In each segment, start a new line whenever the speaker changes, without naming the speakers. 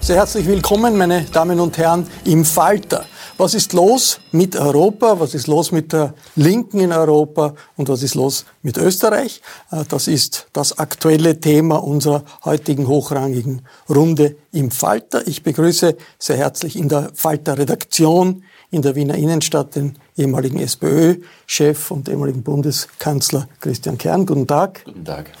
Sehr herzlich willkommen, meine Damen und Herren, im Falter. Was ist los mit Europa? Was ist los mit der Linken in Europa? Und was ist los mit Österreich? Äh, das ist das aktuelle Thema unserer heutigen hochrangigen Runde im Falter. Ich begrüße sehr herzlich in der Falter-Redaktion in der Wiener Innenstadt den ehemaligen SPÖ-Chef und ehemaligen Bundeskanzler Christian Kern. Guten Tag.
Guten Tag.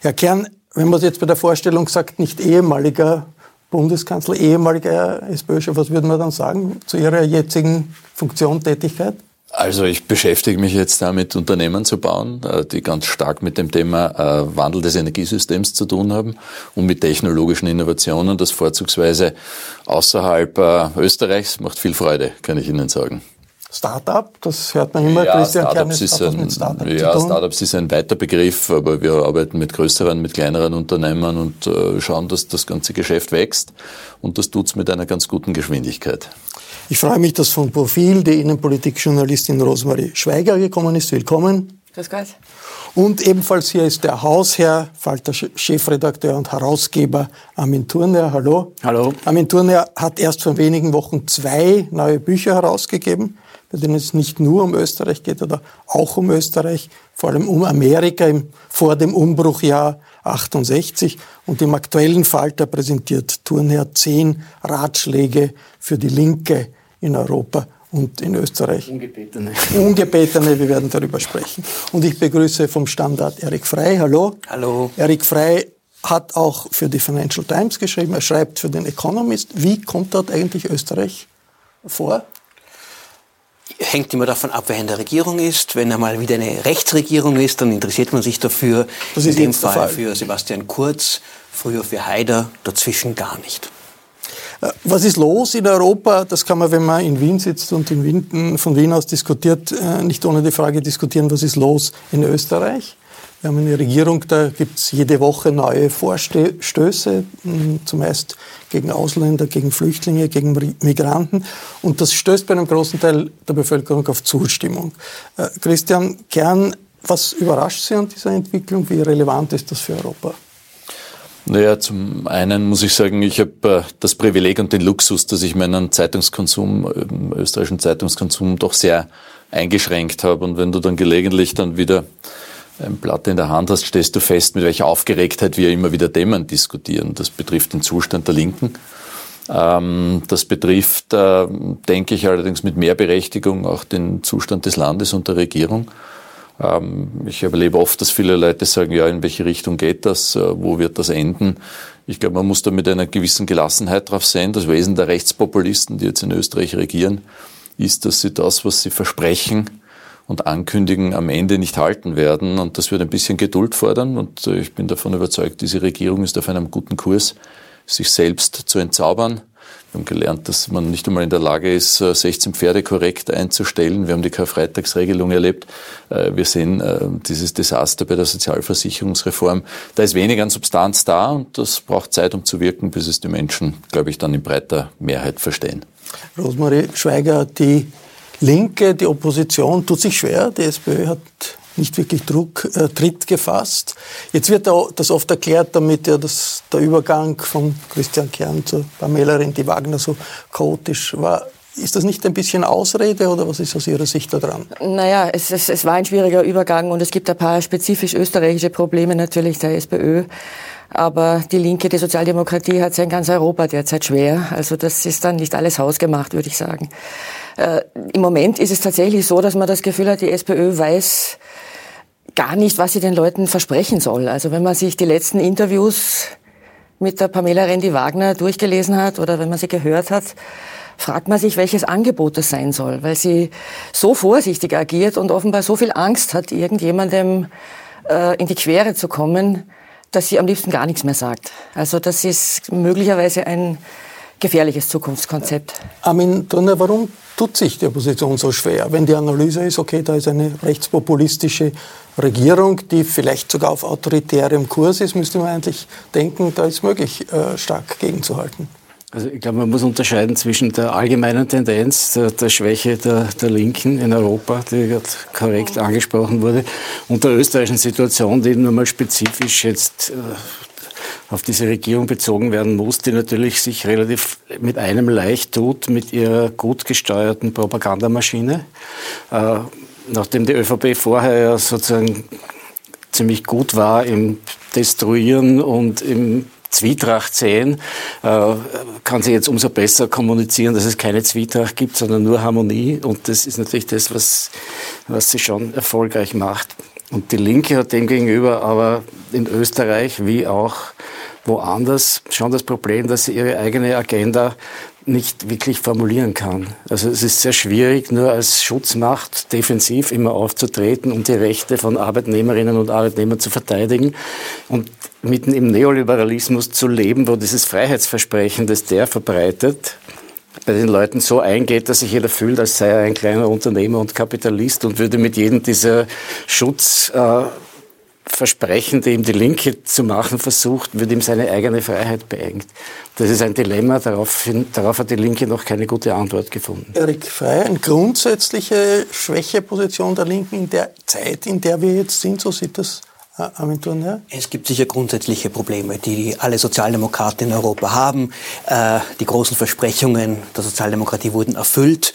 Herr Kern, wenn man es jetzt bei der Vorstellung sagt, nicht ehemaliger Bundeskanzler, ehemaliger SPÖ-Chef, was würde man dann sagen zu Ihrer jetzigen Funktion, Tätigkeit?
Also ich beschäftige mich jetzt damit, Unternehmen zu bauen, äh, die ganz stark mit dem Thema äh, Wandel des Energiesystems zu tun haben und mit technologischen Innovationen, das vorzugsweise außerhalb äh, Österreichs macht viel Freude, kann ich Ihnen sagen.
Startup, das hört man immer.
Ja, Christian Startups ist ein, Startup ja, Startups ist ein weiter Begriff, aber wir arbeiten mit größeren, mit kleineren Unternehmen und äh, schauen, dass das ganze Geschäft wächst und das tut's mit einer ganz guten Geschwindigkeit.
Ich freue mich, dass vom Profil die Innenpolitikjournalistin Rosemarie Schweiger gekommen ist. Willkommen.
Grüß Gott.
Und ebenfalls hier ist der Hausherr, Falter Chefredakteur und Herausgeber Armin Thurner. Hallo.
Hallo.
Armin Thurner hat erst vor wenigen Wochen zwei neue Bücher herausgegeben bei denen es nicht nur um Österreich geht oder auch um Österreich, vor allem um Amerika im, vor dem Umbruchjahr 68. Und im aktuellen Falter präsentiert Thurnherr zehn Ratschläge für die Linke in Europa und in Österreich.
Ungebetene.
Ungebetene, wir werden darüber sprechen. Und ich begrüße vom Standard Erik Frey. Hallo.
Hallo.
Erik Frey hat auch für die Financial Times geschrieben, er schreibt für den Economist. Wie kommt dort eigentlich Österreich vor?
Hängt immer davon ab, wer in der Regierung ist. Wenn einmal wieder eine Rechtsregierung ist, dann interessiert man sich dafür. Das ist in dem Fall, Fall für Sebastian Kurz, früher für Haider, dazwischen gar nicht.
Äh, was ist los in Europa? Das kann man, wenn man in Wien sitzt und in Wien, von Wien aus diskutiert, äh, nicht ohne die Frage diskutieren, was ist los in Österreich? Wir haben eine Regierung, da gibt es jede Woche neue Vorstöße, hm, zumeist gegen Ausländer, gegen Flüchtlinge, gegen Migranten. Und das stößt bei einem großen Teil der Bevölkerung auf Zustimmung. Äh, Christian Kern, was überrascht Sie an dieser Entwicklung? Wie relevant ist das für Europa?
Naja, zum einen muss ich sagen, ich habe äh, das Privileg und den Luxus, dass ich meinen Zeitungskonsum, äh, österreichischen Zeitungskonsum doch sehr eingeschränkt habe. Und wenn du dann gelegentlich dann wieder ein Blatt in der Hand hast, stellst du fest, mit welcher Aufgeregtheit wir immer wieder Themen diskutieren. Das betrifft den Zustand der Linken. Ähm, das betrifft, äh, denke ich, allerdings mit mehr Berechtigung auch den Zustand des Landes und der Regierung. Ähm, ich erlebe oft, dass viele Leute sagen, ja, in welche Richtung geht das? Äh, wo wird das enden? Ich glaube, man muss da mit einer gewissen Gelassenheit drauf sein. Das Wesen der Rechtspopulisten, die jetzt in Österreich regieren, ist, dass sie das, was sie versprechen, und ankündigen, am Ende nicht halten werden. Und das wird ein bisschen Geduld fordern. Und äh, ich bin davon überzeugt, diese Regierung ist auf einem guten Kurs, sich selbst zu entzaubern. Wir haben gelernt, dass man nicht einmal in der Lage ist, 16 äh, Pferde korrekt einzustellen. Wir haben die Karfreitagsregelung erlebt. Äh, wir sehen dieses Desaster bei der Sozialversicherungsreform. Da ist wenig an Substanz da und das braucht Zeit, um zu wirken, bis es die Menschen, glaube ich, dann in breiter Mehrheit verstehen.
Rosemarie Schweiger, die Linke, die Opposition tut sich schwer. Die SPÖ hat nicht wirklich Druck, äh, Tritt gefasst. Jetzt wird das oft erklärt, damit ja das, der Übergang von Christian Kern zur Pamela Rendi Wagner so chaotisch war. Ist das nicht ein bisschen Ausrede oder was ist aus Ihrer Sicht da dran?
Naja, es, es, es war ein schwieriger Übergang und es gibt ein paar spezifisch österreichische Probleme natürlich der SPÖ. Aber die Linke, die Sozialdemokratie hat es ja in ganz Europa derzeit schwer. Also das ist dann nicht alles hausgemacht, würde ich sagen. Äh, Im Moment ist es tatsächlich so, dass man das Gefühl hat, die SPÖ weiß gar nicht, was sie den Leuten versprechen soll. Also wenn man sich die letzten Interviews mit der Pamela Rendi-Wagner durchgelesen hat oder wenn man sie gehört hat, fragt man sich, welches Angebot das sein soll, weil sie so vorsichtig agiert und offenbar so viel Angst hat, irgendjemandem äh, in die Quere zu kommen, dass sie am liebsten gar nichts mehr sagt. Also das ist möglicherweise ein gefährliches Zukunftskonzept.
Armin Turner, warum tut sich die Opposition so schwer, wenn die Analyse ist, okay, da ist eine rechtspopulistische Regierung, die vielleicht sogar auf autoritärem Kurs ist, müsste man eigentlich denken, da ist möglich, äh, stark gegenzuhalten.
Also ich glaube, man muss unterscheiden zwischen der allgemeinen Tendenz der, der Schwäche der, der, Linken in Europa, die gerade korrekt angesprochen wurde, und der österreichischen Situation, die nun mal spezifisch jetzt äh, auf diese Regierung bezogen werden muss, die natürlich sich relativ mit einem leicht tut, mit ihrer gut gesteuerten Propagandamaschine. Äh, nachdem die ÖVP vorher ja sozusagen ziemlich gut war im Destruieren und im Zwietracht sehen, äh, kann sie jetzt umso besser kommunizieren, dass es keine Zwietracht gibt, sondern nur Harmonie. Und das ist natürlich das, was, was sie schon erfolgreich macht. Und die Linke hat demgegenüber aber in Österreich wie auch woanders schon das Problem, dass sie ihre eigene Agenda nicht wirklich formulieren kann. Also es ist sehr schwierig, nur als Schutzmacht defensiv immer aufzutreten und die Rechte von Arbeitnehmerinnen und Arbeitnehmern zu verteidigen und mitten im Neoliberalismus zu leben, wo dieses Freiheitsversprechen, das der verbreitet, bei den Leuten so eingeht, dass sich jeder fühlt, als sei er ein kleiner Unternehmer und Kapitalist und würde mit jedem dieser Schutz äh, die ihm die Linke zu machen versucht, wird ihm seine eigene Freiheit beengt. Das ist ein Dilemma, darauf, darauf hat die Linke noch keine gute Antwort gefunden.
Erik Frey, eine grundsätzliche Schwächeposition der Linken in der Zeit, in der wir jetzt sind, so sieht das äh, Armin Turner?
Es gibt sicher grundsätzliche Probleme, die alle Sozialdemokraten in Europa haben. Äh, die großen Versprechungen der Sozialdemokratie wurden erfüllt.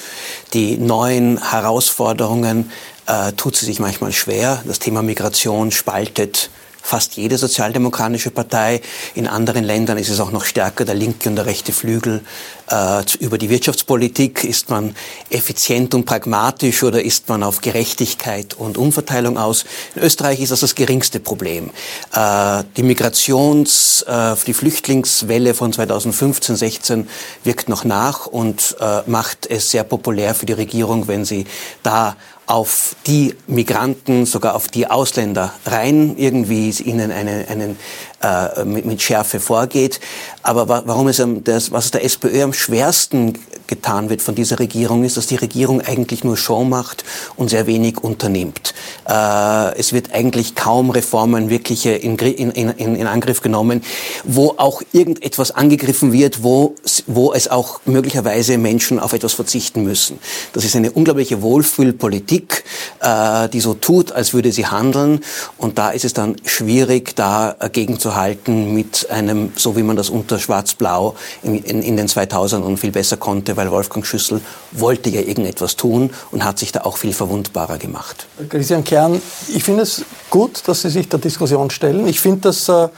Die neuen Herausforderungen äh, tut sie sich manchmal schwer. Das Thema Migration spaltet fast jede sozialdemokratische Partei. In anderen Ländern ist es auch noch stärker der linke und der rechte Flügel. Äh, über die Wirtschaftspolitik ist man effizient und pragmatisch oder ist man auf Gerechtigkeit und Umverteilung aus. In Österreich ist das das geringste Problem. Äh, die Migrations-, äh, die Flüchtlingswelle von 2015, 16 wirkt noch nach und äh, macht es sehr populär für die Regierung, wenn sie da auf die Migranten, sogar auf die Ausländer rein, irgendwie ihnen einen, einen äh, mit, mit Schärfe vorgeht. Aber warum es das, was der SPÖ am schwersten getan wird von dieser Regierung, ist, dass die Regierung eigentlich nur Show macht und sehr wenig unternimmt. Äh, es wird eigentlich kaum Reformen wirklich in, in, in, in Angriff genommen, wo auch irgendetwas angegriffen wird, wo, wo es auch möglicherweise Menschen auf etwas verzichten müssen. Das ist eine unglaubliche Wohlfühlpolitik, äh, die so tut, als würde sie handeln. Und da ist es dann schwierig, dagegen halten mit einem, so wie man das unter Schwarz-Blau in, in, in den 2000ern viel besser konnte, weil Wolfgang Schüssel wollte ja irgendetwas tun und hat sich da auch viel verwundbarer gemacht.
Christian Kern, ich finde es gut, dass Sie sich der Diskussion stellen. Ich finde, dass äh,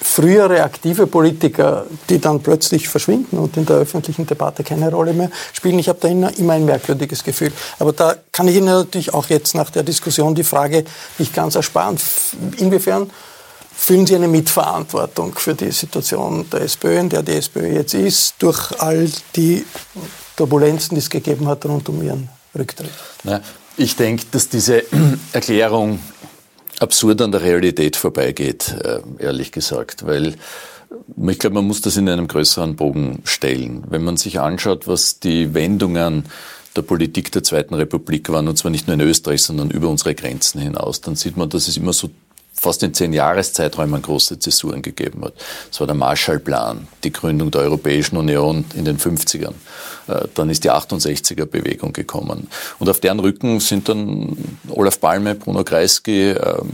frühere aktive Politiker, die dann plötzlich verschwinden und in der öffentlichen Debatte keine Rolle mehr spielen. Ich habe da immer ein merkwürdiges Gefühl. Aber da kann ich Ihnen natürlich auch jetzt nach der Diskussion die Frage nicht ganz ersparen. Inwiefern Fühlen Sie eine Mitverantwortung für die Situation der SPÖ, in der die SPÖ jetzt ist, durch all die Turbulenzen, die es gegeben hat rund um Ihren Rücktritt?
Na, ich denke, dass diese Erklärung absurd an der Realität vorbeigeht, äh, ehrlich gesagt, weil ich glaube, man muss das in einem größeren Bogen stellen. Wenn man sich anschaut, was die Wendungen der Politik der Zweiten Republik waren, und zwar nicht nur in Österreich, sondern über unsere Grenzen hinaus, dann sieht man, dass es immer so fast in zehn Jahreszeiträumen große Zäsuren gegeben hat. Das war der Marshallplan, die Gründung der Europäischen Union in den 50ern. Äh, dann ist die 68er-Bewegung gekommen. Und auf deren Rücken sind dann Olaf Palme, Bruno Kreisky, ähm,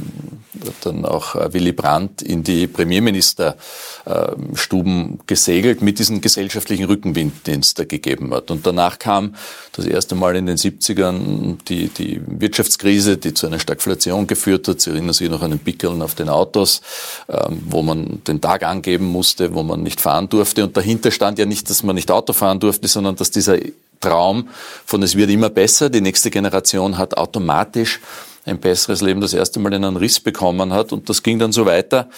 dann auch äh, Willy Brandt in die Premierministerstuben gesegelt mit diesem gesellschaftlichen Rückenwind, den es da gegeben hat. Und danach kam das erste Mal in den 70ern die, die Wirtschaftskrise, die zu einer Stagflation geführt hat. Sie erinnern sich noch an den Pickeln auf den Autos, wo man den Tag angeben musste, wo man nicht fahren durfte. Und dahinter stand ja nicht, dass man nicht Auto fahren durfte, sondern dass dieser Traum von es wird immer besser, die nächste Generation hat automatisch ein besseres Leben das erste Mal einen Riss bekommen hat. Und das ging dann so weiter.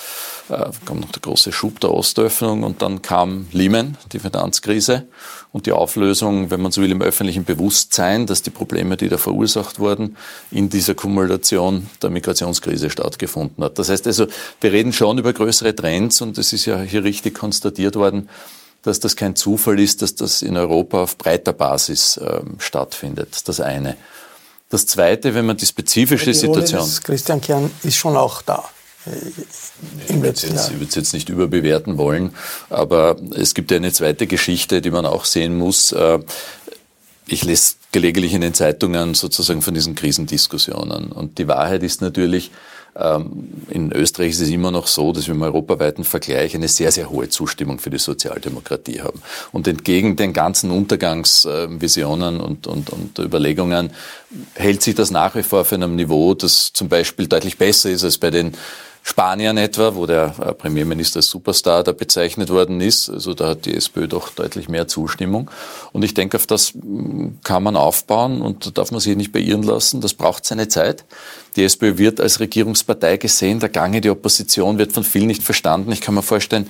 Äh, kam noch der große Schub der Ostöffnung und dann kam Lehman, die Finanzkrise und die Auflösung, wenn man so will, im öffentlichen Bewusstsein, dass die Probleme, die da verursacht wurden, in dieser Kumulation der Migrationskrise stattgefunden hat. Das heißt also, wir reden schon über größere Trends und es ist ja hier richtig konstatiert worden, dass das kein Zufall ist, dass das in Europa auf breiter Basis äh, stattfindet. Das eine. Das Zweite, wenn man die spezifische die Situation.
Christian Kern ist schon auch da.
Äh, ich würde es jetzt nicht überbewerten wollen, aber es gibt ja eine zweite Geschichte, die man auch sehen muss. Äh, ich lese gelegentlich in den Zeitungen sozusagen von diesen Krisendiskussionen. Und die Wahrheit ist natürlich, in Österreich ist es immer noch so, dass wir im europaweiten Vergleich eine sehr, sehr hohe Zustimmung für die Sozialdemokratie haben. Und entgegen den ganzen Untergangsvisionen und, und, und Überlegungen hält sich das nach wie vor auf einem Niveau, das zum Beispiel deutlich besser ist als bei den Spanien etwa, wo der äh, Premierminister als Superstar da bezeichnet worden ist. Also da hat die SPÖ doch deutlich mehr Zustimmung. Und ich denke, auf das mm, kann man aufbauen und da darf man sich nicht beirren lassen. Das braucht seine Zeit. Die SPÖ wird als Regierungspartei gesehen. Der Gang in die Opposition wird von vielen nicht verstanden. Ich kann mir vorstellen,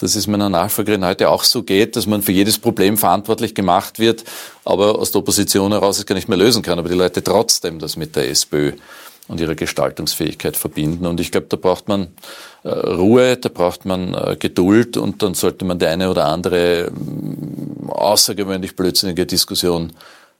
dass es meiner Nachfolgerin heute auch so geht, dass man für jedes Problem verantwortlich gemacht wird, aber aus der Opposition heraus es gar nicht mehr lösen kann. Aber die Leute trotzdem das mit der SPÖ und ihre Gestaltungsfähigkeit verbinden. Und ich glaube, da braucht man äh, Ruhe, da braucht man äh, Geduld und dann sollte man die eine oder andere äh, außergewöhnlich blödsinnige Diskussion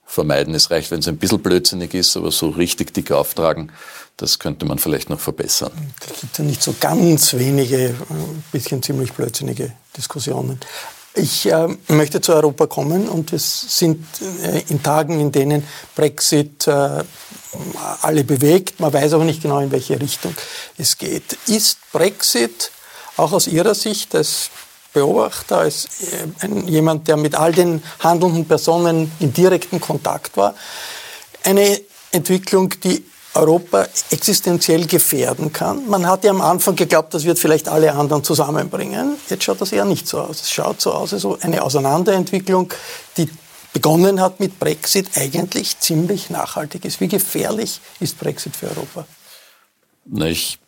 vermeiden. Es reicht, wenn es ein bisschen blödsinnig ist, aber so richtig dick auftragen, das könnte man vielleicht noch verbessern.
Da gibt ja nicht so ganz wenige, ein äh, bisschen ziemlich blödsinnige Diskussionen. Ich äh, möchte zu Europa kommen und es sind äh, in Tagen, in denen Brexit äh, alle bewegt. Man weiß aber nicht genau, in welche Richtung es geht. Ist Brexit auch aus Ihrer Sicht als Beobachter, als äh, jemand, der mit all den handelnden Personen in direktem Kontakt war, eine Entwicklung, die Europa existenziell gefährden kann. Man hat ja am Anfang geglaubt, das wird vielleicht alle anderen zusammenbringen. Jetzt schaut das eher nicht so aus. Es schaut so aus, als eine Auseinanderentwicklung, die begonnen hat mit Brexit, eigentlich ziemlich nachhaltig ist. Wie gefährlich ist Brexit für Europa?
Na, ich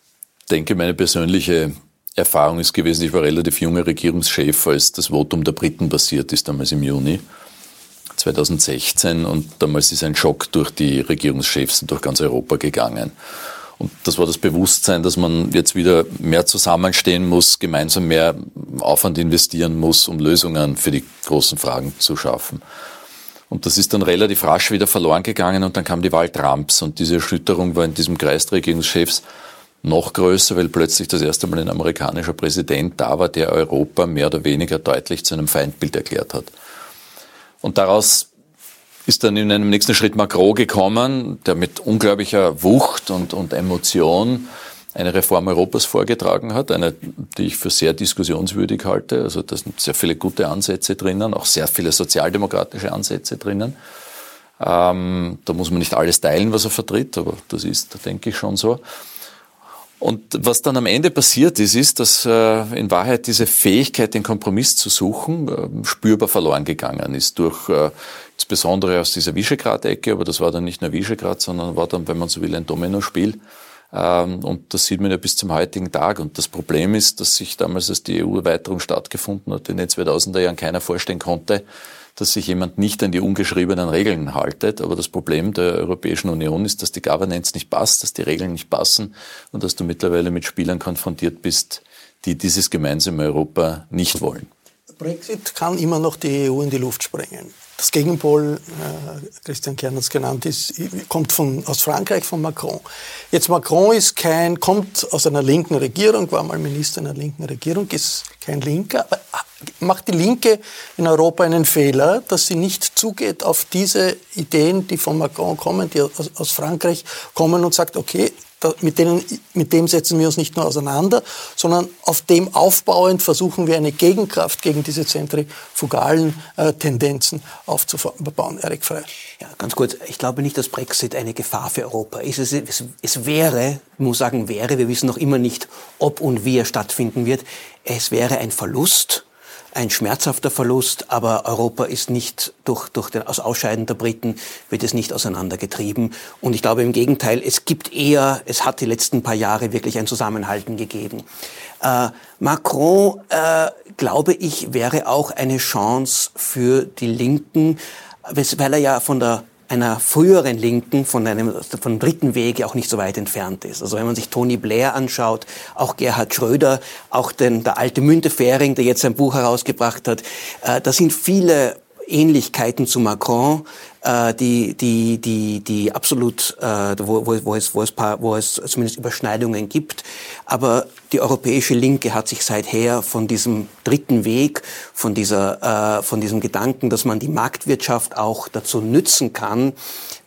denke, meine persönliche Erfahrung ist gewesen, ich war relativ junger Regierungschef, als das Votum der Briten passiert ist, damals im Juni 2016. Und damals ist ein Schock durch die Regierungschefs und durch ganz Europa gegangen. Und das war das Bewusstsein, dass man jetzt wieder mehr zusammenstehen muss, gemeinsam mehr Aufwand investieren muss, um Lösungen für die großen Fragen zu schaffen. Und das ist dann relativ rasch wieder verloren gegangen und dann kam die Wahl Trumps und diese Erschütterung war in diesem Kreis der Regierungschefs noch größer, weil plötzlich das erste Mal ein amerikanischer Präsident da war, der Europa mehr oder weniger deutlich zu einem Feindbild erklärt hat. Und daraus ist dann in einem nächsten Schritt Macron gekommen, der mit unglaublicher Wucht und, und Emotion eine Reform Europas vorgetragen hat, eine, die ich für sehr diskussionswürdig halte. Also da sind sehr viele gute Ansätze drinnen, auch sehr viele sozialdemokratische Ansätze drinnen. Ähm, da muss man nicht alles teilen, was er vertritt, aber das ist, denke ich, schon so. Und was dann am Ende passiert ist, ist, dass äh, in Wahrheit diese Fähigkeit, den Kompromiss zu suchen, äh, spürbar verloren gegangen ist durch äh, insbesondere aus dieser Visegrad-Ecke, aber das war dann nicht nur Visegrad, sondern war dann, wenn man so will, ein Dominospiel. Ähm, und das sieht man ja bis zum heutigen Tag. Und das Problem ist, dass sich damals, als die EU-Erweiterung stattgefunden hat, in den 2000er Jahren keiner vorstellen konnte, dass sich jemand nicht an die ungeschriebenen Regeln haltet. Aber das Problem der Europäischen Union ist, dass die Governance nicht passt, dass die Regeln nicht passen und dass du mittlerweile mit Spielern konfrontiert bist, die dieses gemeinsame Europa nicht wollen.
Brexit kann immer noch die EU in die Luft sprengen. Das Gegenpol, äh, Christian Kern hat es genannt, ist, kommt von, aus Frankreich, von Macron. Jetzt Macron ist kein, kommt aus einer linken Regierung, war mal Minister einer linken Regierung, ist kein Linker, aber macht die Linke in Europa einen Fehler, dass sie nicht zugeht auf diese Ideen, die von Macron kommen, die aus, aus Frankreich kommen und sagt, okay, mit, denen, mit dem setzen wir uns nicht nur auseinander, sondern auf dem aufbauend versuchen wir eine Gegenkraft gegen diese zentrifugalen äh, Tendenzen aufzubauen. Erik Frey.
Ja, ganz kurz. Ich glaube nicht, dass Brexit eine Gefahr für Europa ist. Es, es, es wäre, muss sagen wäre, wir wissen noch immer nicht, ob und wie er stattfinden wird, es wäre ein Verlust ein schmerzhafter Verlust, aber Europa ist nicht durch, durch den, aus Ausscheiden der Briten wird es nicht auseinandergetrieben. Und ich glaube im Gegenteil, es gibt eher, es hat die letzten paar Jahre wirklich ein Zusammenhalten gegeben. Äh, Macron, äh, glaube ich, wäre auch eine Chance für die Linken, weil er ja von der einer früheren Linken von einem von dritten Wege auch nicht so weit entfernt ist. Also wenn man sich Tony Blair anschaut, auch Gerhard Schröder, auch den, der alte Müntefering, der jetzt ein Buch herausgebracht hat, äh, da sind viele Ähnlichkeiten zu Macron, äh, die, die, die, die absolut, äh, wo, wo, wo, es, wo, es paar, wo es zumindest Überschneidungen gibt. Aber die europäische Linke hat sich seither von diesem dritten Weg, von, dieser, äh, von diesem Gedanken, dass man die Marktwirtschaft auch dazu nützen kann,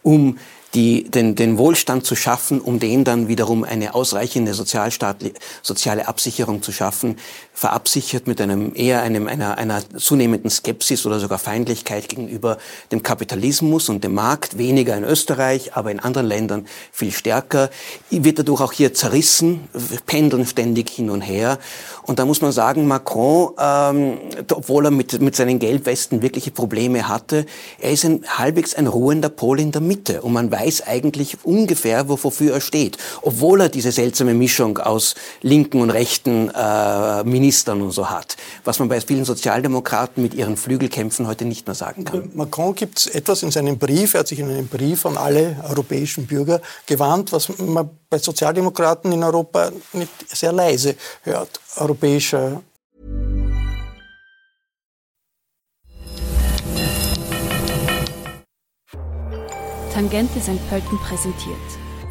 um die, den, den Wohlstand zu schaffen, um den dann wiederum eine ausreichende soziale Absicherung zu schaffen, verabsichert mit einem eher einem, einer, einer zunehmenden Skepsis oder sogar Feindlichkeit gegenüber dem Kapitalismus und dem Markt, weniger in Österreich, aber in anderen Ländern viel stärker, wird dadurch auch hier zerrissen, pendeln ständig hin und her. Und da muss man sagen, Macron, ähm, obwohl er mit, mit seinen Gelbwesten wirkliche Probleme hatte, er ist ein, halbwegs ein ruhender Pol in der Mitte. Und man weiß eigentlich ungefähr, wofür er steht, obwohl er diese seltsame Mischung aus linken und rechten äh, Ministern und so hat, was man bei vielen Sozialdemokraten mit ihren Flügelkämpfen heute nicht mehr sagen kann.
Macron gibt es etwas in seinem Brief, er hat sich in einem Brief an alle europäischen Bürger gewarnt, was man bei Sozialdemokraten in Europa nicht sehr leise hört. Europäischer
Tangente St. Pölten präsentiert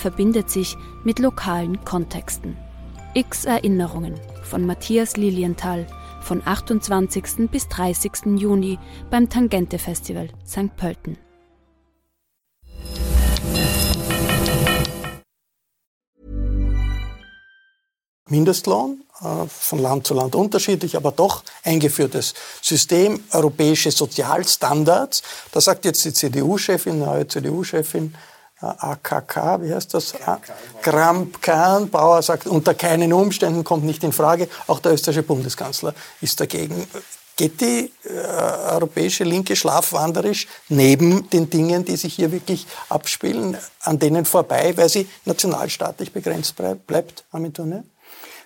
verbindet sich mit lokalen Kontexten. X Erinnerungen von Matthias Lilienthal von 28. bis 30. Juni beim Tangente Festival St. Pölten.
Mindestlohn, äh, von Land zu Land unterschiedlich, aber doch eingeführtes System, europäische Sozialstandards. Da sagt jetzt die CDU-Chefin, neue CDU-Chefin, AKK, wie heißt das? Kramp-Kahn, Bauer sagt, unter keinen Umständen kommt nicht in Frage. Auch der österreichische Bundeskanzler ist dagegen. Geht die äh, europäische Linke schlafwanderisch neben den Dingen, die sich hier wirklich abspielen, an denen vorbei, weil sie nationalstaatlich begrenzt bleibt, Armin Turner?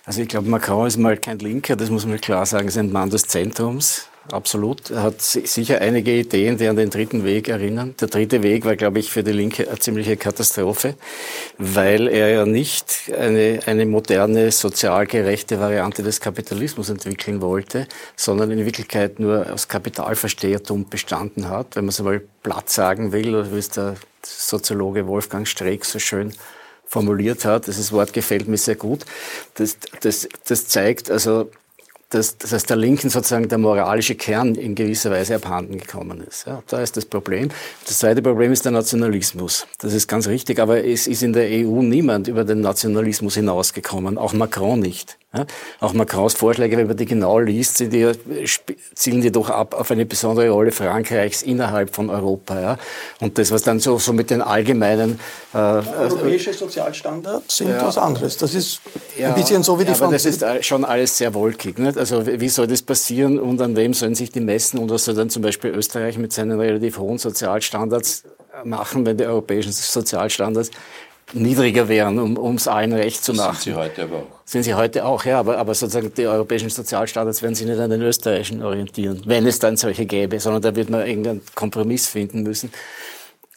Also ich glaube, Macron ist mal kein Linker, das muss man klar sagen, ist ein Mann des Zentrums. Absolut. Er hat sicher einige Ideen, die an den dritten Weg erinnern. Der dritte Weg war, glaube ich, für die Linke eine ziemliche Katastrophe, weil er ja nicht eine, eine moderne, sozial gerechte Variante des Kapitalismus entwickeln wollte, sondern in Wirklichkeit nur aus Kapitalverstehertum bestanden hat, wenn man es einmal platt sagen will, oder wie es der Soziologe Wolfgang Streeck so schön formuliert hat. Dieses Wort gefällt mir sehr gut. Das, das, das zeigt also, dass, dass der Linken sozusagen der moralische Kern in gewisser Weise abhanden gekommen ist. Ja, da ist das Problem. Das zweite Problem ist der Nationalismus. Das ist ganz richtig, aber es ist in der EU niemand über den Nationalismus hinausgekommen, auch Macron nicht. Ja? Auch Macrons Vorschläge, wenn man die genau liest, sind die, zielen die doch ab auf eine besondere Rolle Frankreichs innerhalb von Europa. Ja? Und das, was dann so, so mit den allgemeinen...
Äh, Europäische Sozialstandards sind ja, was anderes. Das ist ein bisschen so wie die
ja, aber das ist schon alles sehr wolkig. Nicht? Also wie soll das passieren und an wem sollen sich die messen und was soll dann zum Beispiel Österreich mit seinen relativ hohen Sozialstandards machen, wenn die europäischen Sozialstandards niedriger wären, um es allen recht zu machen.
Sind sie heute aber auch.
Sind sie heute auch, ja, aber, aber sozusagen die europäischen Sozialstandards werden sich nicht an den österreichischen orientieren, wenn es dann solche gäbe, sondern da wird man irgendeinen Kompromiss finden müssen.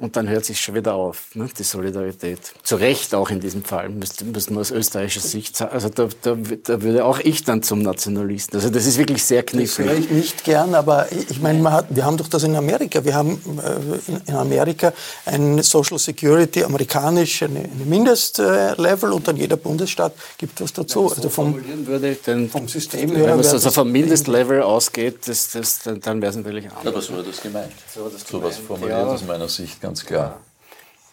Und dann hört sich schon wieder auf, ne, die Solidarität. Zu Recht auch in diesem Fall, müsste, müsste man aus österreichischer Sicht sagen. Also da, da, da würde auch ich dann zum Nationalisten. Also das ist wirklich sehr knifflig.
Das höre ich nicht gern, aber ich meine, man hat, wir haben doch das in Amerika. Wir haben äh, in Amerika ein Social Security, amerikanisch, eine, eine Mindestlevel und dann jeder Bundesstaat gibt was dazu.
Wenn also vom, würde, dann, vom System her. Wenn man also vom Mindestlevel ausgeht, das, das, dann, dann wäre es natürlich anders.
Aber so war das gemeint. So, war das so was formuliert ja. aus meiner Sicht ganz klar.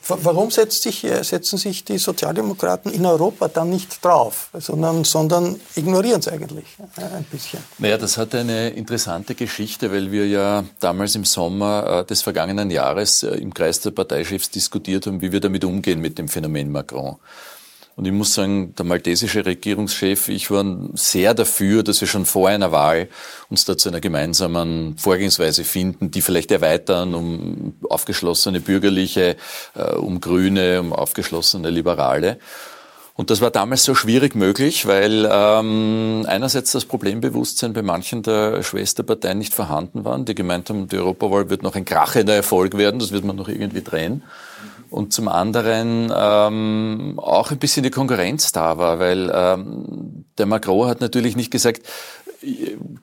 Warum sich, äh, setzen sich die Sozialdemokraten in Europa dann nicht drauf, sondern, sondern ignorieren es eigentlich äh, ein bisschen?
Naja, das hat eine interessante Geschichte, weil wir ja damals im Sommer äh, des vergangenen Jahres im Kreis der Parteichefs diskutiert haben, wie wir damit umgehen mit dem Phänomen Macron. Und ich muss sagen, der maltesische Regierungschef, ich war sehr dafür, dass wir schon vor einer Wahl uns da zu einer gemeinsamen Vorgehensweise finden, die vielleicht erweitern um aufgeschlossene Bürgerliche, äh, um Grüne, um aufgeschlossene Liberale. Und das war damals so schwierig möglich, weil ähm, einerseits das Problembewusstsein bei manchen der Schwesterparteien nicht vorhanden war, die gemeint haben, die Europawahl wird noch ein krachender Erfolg werden, das wird man noch irgendwie drehen und zum anderen ähm, auch ein bisschen die Konkurrenz da war, weil ähm, der Macron hat natürlich nicht gesagt,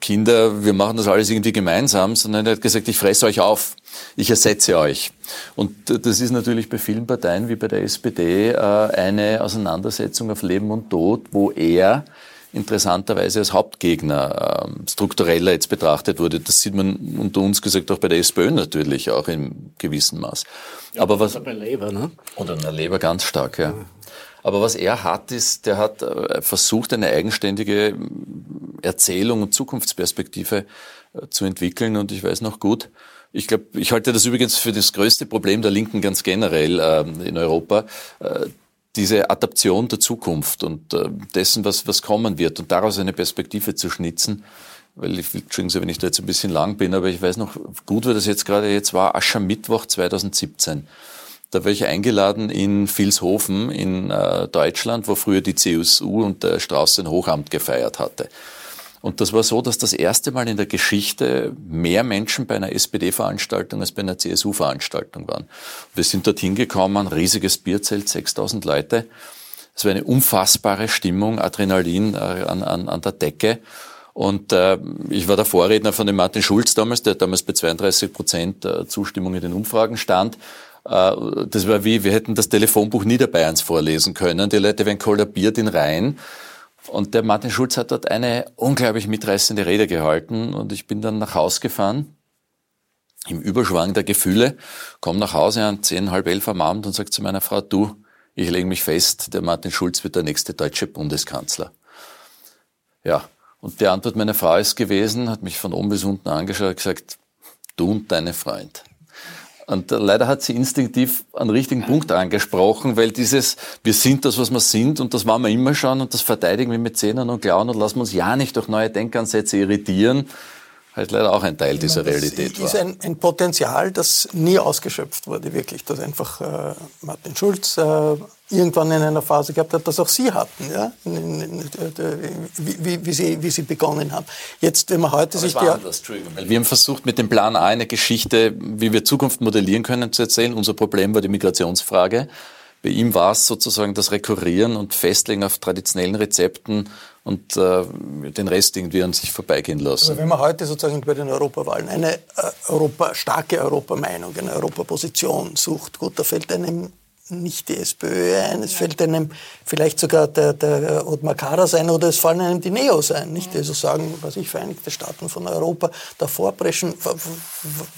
Kinder, wir machen das alles irgendwie gemeinsam, sondern er hat gesagt, ich fresse euch auf, ich ersetze euch. Und das ist natürlich bei vielen Parteien wie bei der SPD äh, eine Auseinandersetzung auf Leben und Tod, wo er interessanterweise als Hauptgegner äh, struktureller jetzt betrachtet wurde. Das sieht man unter uns gesagt auch bei der SPÖ natürlich, auch im gewissen Maß.
Ja, Aber was, bei Labour, ne?
Oder in der Leber ganz stark, ja. Aber was er hat, ist, der hat äh, versucht, eine eigenständige Erzählung und Zukunftsperspektive äh, zu entwickeln. Und ich weiß noch gut, ich glaube, ich halte das übrigens für das größte Problem der Linken ganz generell äh, in Europa. Äh, diese Adaption der Zukunft und äh, dessen, was, was kommen wird und daraus eine Perspektive zu schnitzen. Weil ich, Entschuldigen Sie, wenn ich da jetzt ein bisschen lang bin, aber ich weiß noch gut, wie das jetzt gerade jetzt war, Aschermittwoch 2017. Da war ich eingeladen in Vilshofen in äh, Deutschland, wo früher die CSU und der Strauß ein Hochamt gefeiert hatte. Und das war so, dass das erste Mal in der Geschichte mehr Menschen bei einer SPD-Veranstaltung als bei einer CSU-Veranstaltung waren. Wir sind dorthin gekommen, riesiges Bierzelt, 6000 Leute. Es war eine unfassbare Stimmung, Adrenalin äh, an, an, an der Decke. Und äh, ich war der Vorredner von dem Martin Schulz damals, der damals bei 32 Prozent äh, Zustimmung in den Umfragen stand. Äh, das war wie, wir hätten das Telefonbuch Niederbayerns vorlesen können. Die Leute wären kollabiert in Reihen. Und der Martin Schulz hat dort eine unglaublich mitreißende Rede gehalten und ich bin dann nach Haus gefahren im Überschwang der Gefühle, komme nach Hause an zehn, halb elf am Abend und sage zu meiner Frau, du, ich lege mich fest, der Martin Schulz wird der nächste deutsche Bundeskanzler. Ja, und die Antwort meiner Frau ist gewesen, hat mich von oben bis unten angeschaut und gesagt, du und deine Freund. Und leider hat sie instinktiv einen richtigen Punkt angesprochen, weil dieses, wir sind das, was wir sind und das waren wir immer schon und das verteidigen wir mit Zähnen und Klauen und lassen uns ja nicht durch neue Denkansätze irritieren, halt leider auch ein Teil dieser Realität
war. Das ist ein, ein, Potenzial, das nie ausgeschöpft wurde, wirklich, dass einfach äh, Martin Schulz äh, irgendwann in einer Phase gehabt hat, das auch Sie hatten, ja? wie, wie, wie, Sie, wie Sie begonnen haben. Jetzt, wenn man heute Aber sich
die... Anders, weil wir haben versucht, mit dem Plan A eine Geschichte, wie wir Zukunft modellieren können, zu erzählen. Unser Problem war die Migrationsfrage. Bei ihm war es sozusagen das Rekurrieren und Festlegen auf traditionellen Rezepten und äh, den Rest irgendwie an sich vorbeigehen lassen.
Aber wenn man heute sozusagen bei den Europawahlen eine äh, Europa, starke Europameinung, eine Europaposition sucht, gut, da fällt einem nicht die SPÖ ein, es fällt einem vielleicht sogar der, der Ottmar Karas ein oder es fallen einem die Neos ein, nicht? Also sagen, was ich, Vereinigte Staaten von Europa davor preschen,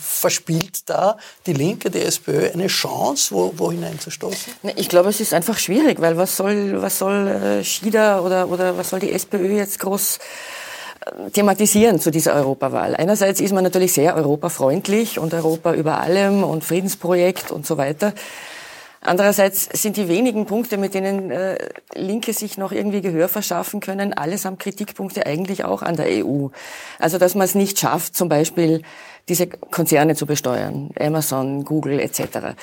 verspielt da die Linke, die SPÖ eine Chance, wo, wo hineinzustoßen?
Ich glaube, es ist einfach schwierig, weil was soll, was soll äh, Schieder oder, oder was soll die SPÖ jetzt groß äh, thematisieren zu dieser Europawahl. Einerseits ist man natürlich sehr europafreundlich und Europa über allem und Friedensprojekt und so weiter. Andererseits sind die wenigen Punkte, mit denen äh, Linke sich noch irgendwie Gehör verschaffen können, allesamt Kritikpunkte eigentlich auch an der EU. Also dass man es nicht schafft, zum Beispiel diese Konzerne zu besteuern, Amazon, Google etc.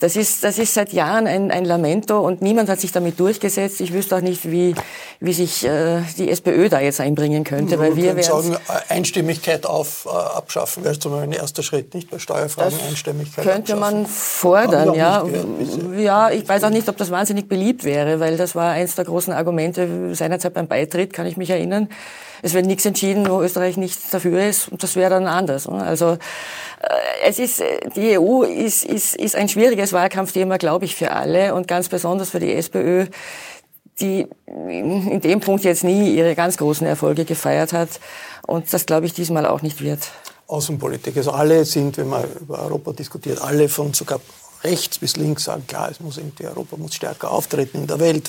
Das ist, das ist seit Jahren ein, ein Lamento und niemand hat sich damit durchgesetzt. Ich wüsste auch nicht, wie, wie sich äh, die SPÖ da jetzt einbringen könnte,
weil wir werden sagen, Einstimmigkeit auf, äh, abschaffen wäre zum Beispiel ein erster Schritt, nicht bei Steuerfragen Einstimmigkeit
Könnte abschaffen. man fordern, ja. Ja, ich weiß auch nicht, ob das wahnsinnig beliebt wäre, weil das war eins der großen Argumente seinerzeit beim Beitritt, kann ich mich erinnern es wird nichts entschieden, wo Österreich nicht dafür ist und das wäre dann anders. Also äh, es ist, die EU ist, ist, ist ein schwieriges Wahlkampfthema, glaube ich, für alle und ganz besonders für die SPÖ, die in dem Punkt jetzt nie ihre ganz großen Erfolge gefeiert hat und das, glaube ich, diesmal auch nicht wird.
Außenpolitik. Also alle sind, wenn man über Europa diskutiert, alle von sogar rechts bis links sagen, klar, es muss irgendwie, Europa muss stärker auftreten in der Welt.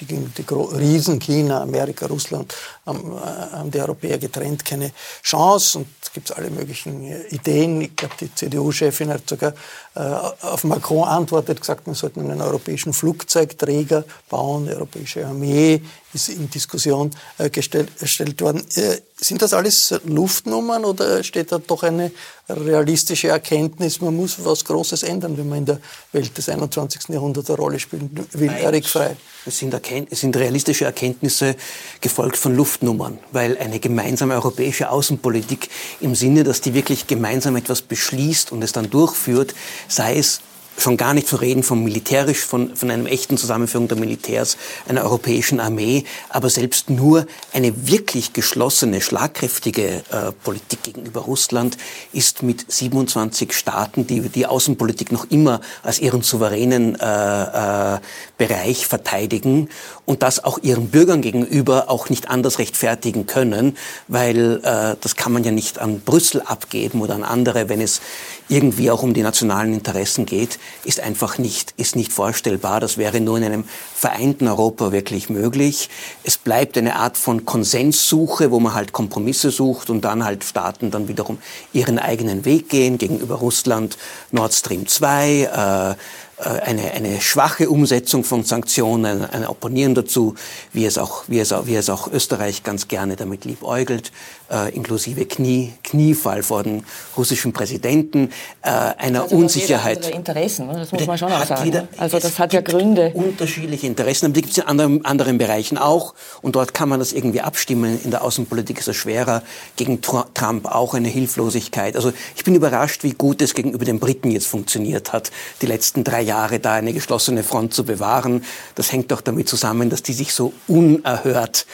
Die, die Riesen China, Amerika, Russland haben, äh, haben die Europäer getrennt keine Chance. Und es gibt alle möglichen äh, Ideen. Ich glaube, die CDU-Chefin hat sogar äh, auf Macron antwortet, gesagt, man sollte einen europäischen Flugzeugträger bauen, die europäische Armee ist in Diskussion äh, gestellt, worden. Äh, sind das alles Luftnummern oder steht da doch eine realistische Erkenntnis, man muss was Großes ändern, wenn man in der Welt des 21. Jahrhunderts eine Rolle spielen will? Nein, Erik Frei.
Es sind, es sind realistische Erkenntnisse gefolgt von Luftnummern, weil eine gemeinsame europäische Außenpolitik im Sinne, dass die wirklich gemeinsam etwas beschließt und es dann durchführt, sei es schon gar nicht zu reden von militärisch, von, von einem echten Zusammenführung der Militärs, einer europäischen Armee, aber selbst nur eine wirklich geschlossene, schlagkräftige äh, Politik gegenüber Russland ist mit 27 Staaten, die die Außenpolitik noch immer als ihren souveränen äh, äh, Bereich verteidigen und das auch ihren Bürgern gegenüber auch nicht anders rechtfertigen können, weil äh, das kann man ja nicht an Brüssel abgeben oder an andere, wenn es irgendwie auch um die nationalen Interessen geht, ist einfach nicht, ist nicht vorstellbar. Das wäre nur in einem vereinten Europa wirklich möglich. Es bleibt eine Art von Konsenssuche, wo man halt Kompromisse sucht und dann halt Staaten dann wiederum ihren eigenen Weg gehen gegenüber Russland, Nord Stream 2, äh, äh, eine, eine schwache Umsetzung von Sanktionen, ein Opponieren dazu, wie es auch, wie es auch, wie es auch Österreich ganz gerne damit liebäugelt, äh, inklusive Knie, Kniefall vor den russischen Präsidenten, äh, einer also Unsicherheit.
Andere Interessen, das muss man schon auch sagen. Jeder, also das hat ja Gründe.
Unterschiedliche Interessen, aber die gibt es in anderen, anderen Bereichen auch und dort kann man das irgendwie abstimmen. In der Außenpolitik ist es schwerer, gegen Trump auch eine Hilflosigkeit. Also ich bin überrascht, wie gut es gegenüber den Briten jetzt funktioniert hat, die letzten drei Jahre da eine geschlossene Front zu bewahren. Das hängt doch damit zusammen, dass die sich so unerhört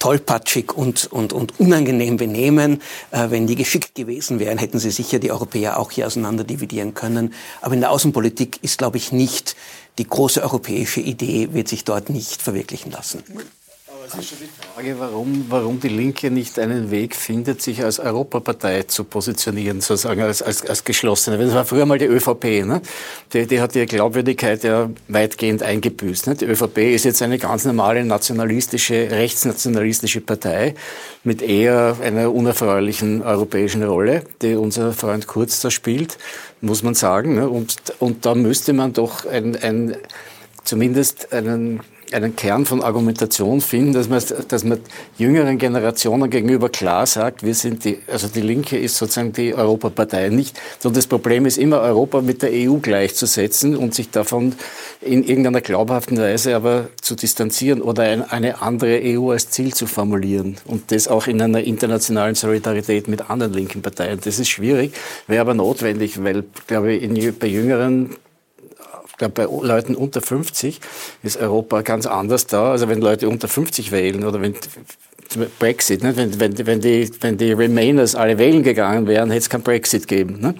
tollpatschig und, und, und unangenehm benehmen. Äh, wenn die geschickt gewesen wären, hätten sie sicher die Europäer auch hier auseinander dividieren können. Aber in der Außenpolitik ist, glaube ich, nicht die große europäische Idee, wird sich dort nicht verwirklichen lassen.
Das ist schon die Frage, warum, warum die Linke nicht einen Weg findet, sich als Europapartei zu positionieren, sozusagen als, als, als geschlossene. Das war früher mal die ÖVP. Ne? Die, die hat ihre Glaubwürdigkeit ja weitgehend eingebüßt. Ne? Die ÖVP ist jetzt eine ganz normale nationalistische, rechtsnationalistische Partei mit eher einer unerfreulichen europäischen Rolle, die unser Freund Kurz da spielt, muss man sagen. Ne? Und, und da müsste man doch ein, ein zumindest einen einen Kern von Argumentation finden, dass man, dass man jüngeren Generationen gegenüber klar sagt, wir sind die, also die Linke ist sozusagen die Europapartei nicht. Und das Problem ist immer, Europa mit der EU gleichzusetzen und sich davon in irgendeiner glaubhaften Weise aber zu distanzieren oder eine andere EU als Ziel zu formulieren. Und das auch in einer internationalen Solidarität mit anderen linken Parteien. Das ist schwierig, wäre aber notwendig, weil, glaube ich, in, bei jüngeren glaube, bei Leuten unter 50 ist Europa ganz anders da. Also wenn Leute unter 50 wählen oder wenn Brexit, ne? wenn, wenn, wenn, die, wenn die Remainers alle wählen gegangen wären, hätte es kein Brexit geben. Ne?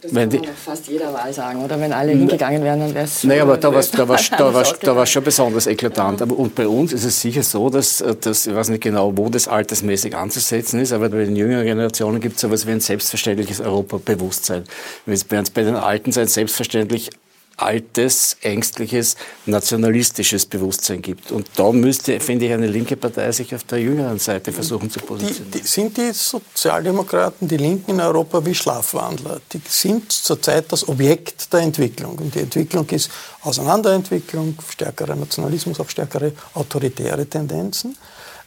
Das wenn kann man fast jeder Wahl sagen, oder? Wenn alle hingegangen wären, dann wäre es...
Naja, aber da war es da war's, da war's, da war's schon besonders eklatant. Aber, und bei uns ist es sicher so, dass, dass, ich weiß nicht genau, wo das altersmäßig anzusetzen ist, aber bei den jüngeren Generationen gibt es so etwas wie ein selbstverständliches Europabewusstsein. Während es bei den Alten sein selbstverständlich altes, ängstliches, nationalistisches Bewusstsein gibt. Und da müsste, finde ich, eine linke Partei sich auf der jüngeren Seite versuchen zu positionieren.
Die, die, sind die Sozialdemokraten, die Linken in Europa wie Schlafwandler? Die sind zurzeit das Objekt der Entwicklung. Und die Entwicklung ist Auseinanderentwicklung, stärkerer Nationalismus, auch stärkere autoritäre Tendenzen.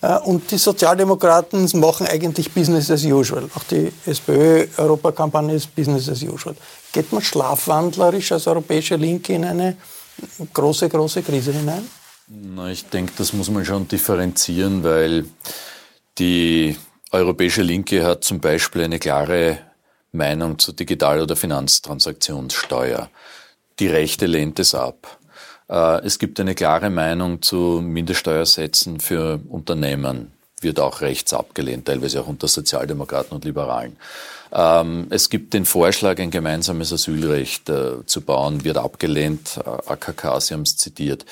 Äh, und die Sozialdemokraten machen eigentlich Business as usual. Auch die SPÖ-Europakampagne ist Business as usual. Geht man schlafwandlerisch als europäische Linke in eine große, große Krise hinein?
Na, ich denke, das muss man schon differenzieren, weil die europäische Linke hat zum Beispiel eine klare Meinung zur Digital- oder Finanztransaktionssteuer. Die Rechte lehnt es ab. Äh, es gibt eine klare Meinung zu Mindeststeuersätzen für Unternehmen, wird auch rechts abgelehnt, teilweise auch unter Sozialdemokraten und Liberalen. Ähm, es gibt den Vorschlag, ein gemeinsames Asylrecht äh, zu bauen, wird abgelehnt. Äh, AKK, Sie haben es zitiert.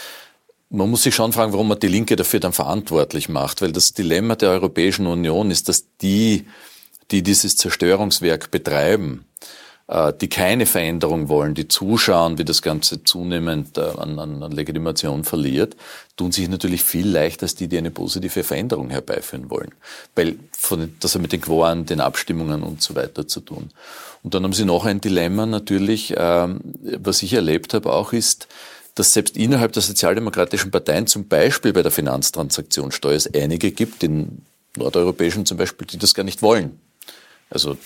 Man muss sich schon fragen, warum man die Linke dafür dann verantwortlich macht, weil das Dilemma der Europäischen Union ist, dass die, die dieses Zerstörungswerk betreiben, die keine Veränderung wollen, die zuschauen, wie das Ganze zunehmend äh, an, an, an Legitimation verliert, tun sich natürlich viel leichter als die, die eine positive Veränderung herbeiführen wollen. Weil von, das hat mit den Quoren, den Abstimmungen und so weiter zu tun. Und dann haben sie noch ein Dilemma natürlich, ähm, was ich erlebt habe auch ist, dass selbst innerhalb der sozialdemokratischen Parteien zum Beispiel bei der Finanztransaktionssteuer es einige gibt, in nordeuropäischen zum Beispiel, die das gar nicht wollen. Also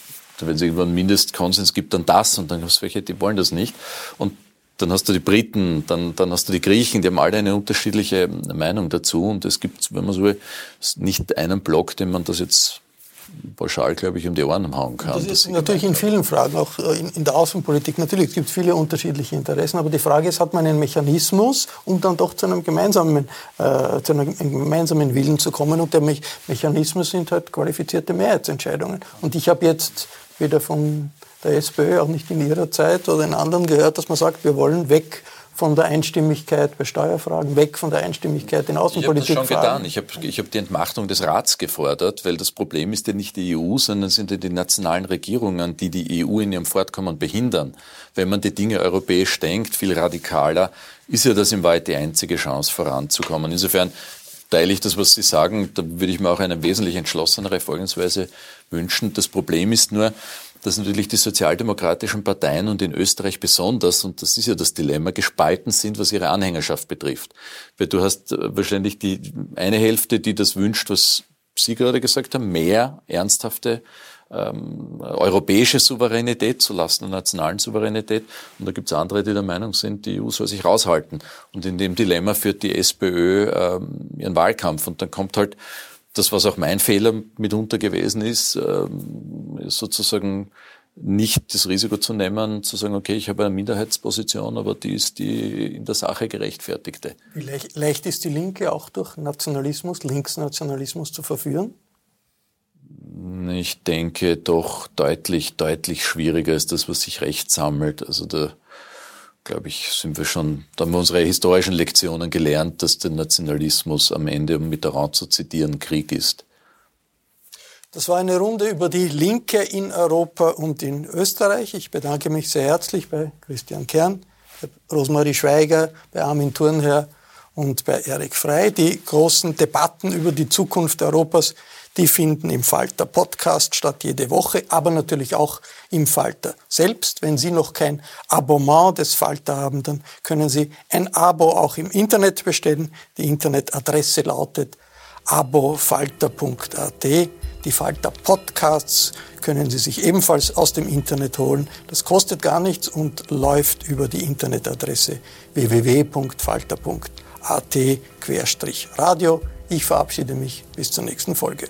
wenn es irgendwo einen Mindestkonsens gibt, dann das und dann hast du welche, die wollen das nicht. Und dann hast du die Briten, dann, dann hast du die Griechen, die haben alle eine unterschiedliche Meinung dazu. Und es gibt, wenn man so will, nicht einen Block, den man das jetzt pauschal, glaube ich, um die Ohren hauen kann.
Das ist natürlich in vielen Fragen, auch äh, in, in, der Außenpolitik, natürlich, es gibt viele unterschiedliche Interessen, aber die Frage ist, hat man einen Mechanismus, um dann doch zu einem gemeinsamen, äh, zu einem gemeinsamen Willen zu kommen? Und der Me Mechanismus sind halt qualifizierte Mehrheitsentscheidungen. Und ich habe jetzt weder von der SPÖ, auch nicht in ihrer Zeit oder in anderen gehört, dass man sagt, wir wollen weg von der Einstimmigkeit bei Steuerfragen, weg von der Einstimmigkeit in Außenpolitik.
Ich habe das schon getan. Ich habe ich hab die Entmachtung des Rats gefordert, weil das Problem ist ja nicht die EU, sondern sind ja die nationalen Regierungen, die die EU in ihrem Fortkommen behindern. Wenn man die Dinge europäisch denkt, viel radikaler, ist ja das im Wahrheit die einzige Chance voranzukommen. Insofern teile ich das, was Sie sagen. Da würde ich mir auch eine wesentlich entschlossenere Vorgehensweise wünschen. Das Problem ist nur, dass natürlich die sozialdemokratischen Parteien und in Österreich besonders, und das ist ja das Dilemma, gespalten sind, was ihre Anhängerschaft betrifft. Weil du hast äh, wahrscheinlich die eine Hälfte, die das wünscht, was Sie gerade gesagt haben, mehr ernsthafte ähm, europäische Souveränität zu Lasten der nationalen Souveränität. Und da gibt es andere, die der Meinung sind, die EU soll sich raushalten. Und in dem Dilemma führt die SPÖ ähm, ihren Wahlkampf. Und dann kommt halt das, was auch mein Fehler mitunter gewesen ist, ähm, sozusagen nicht das Risiko zu nehmen, zu sagen, okay, ich habe eine Minderheitsposition, aber die ist die in der Sache gerechtfertigte.
Wie leicht, leicht ist die Linke auch durch Nationalismus, Linksnationalismus zu verführen?
Ich denke doch deutlich, deutlich schwieriger ist das, was sich recht sammelt. Also da glaube ich, sind wir schon, da haben wir unsere historischen Lektionen gelernt, dass der Nationalismus am Ende, um Mitterrand zu zitieren, Krieg ist.
Das war eine Runde über die Linke in Europa und in Österreich. Ich bedanke mich sehr herzlich bei Christian Kern, bei Rosmarie Schweiger, bei Armin Thurnherr und bei Erik Frey. Die großen Debatten über die Zukunft Europas die finden im Falter Podcast statt jede Woche, aber natürlich auch im Falter selbst. Wenn Sie noch kein Abonnement des Falter haben, dann können Sie ein Abo auch im Internet bestellen. Die Internetadresse lautet abofalter.at. Die Falter Podcasts können Sie sich ebenfalls aus dem Internet holen. Das kostet gar nichts und läuft über die Internetadresse www.falter.at-radio. Ich verabschiede mich bis zur nächsten Folge.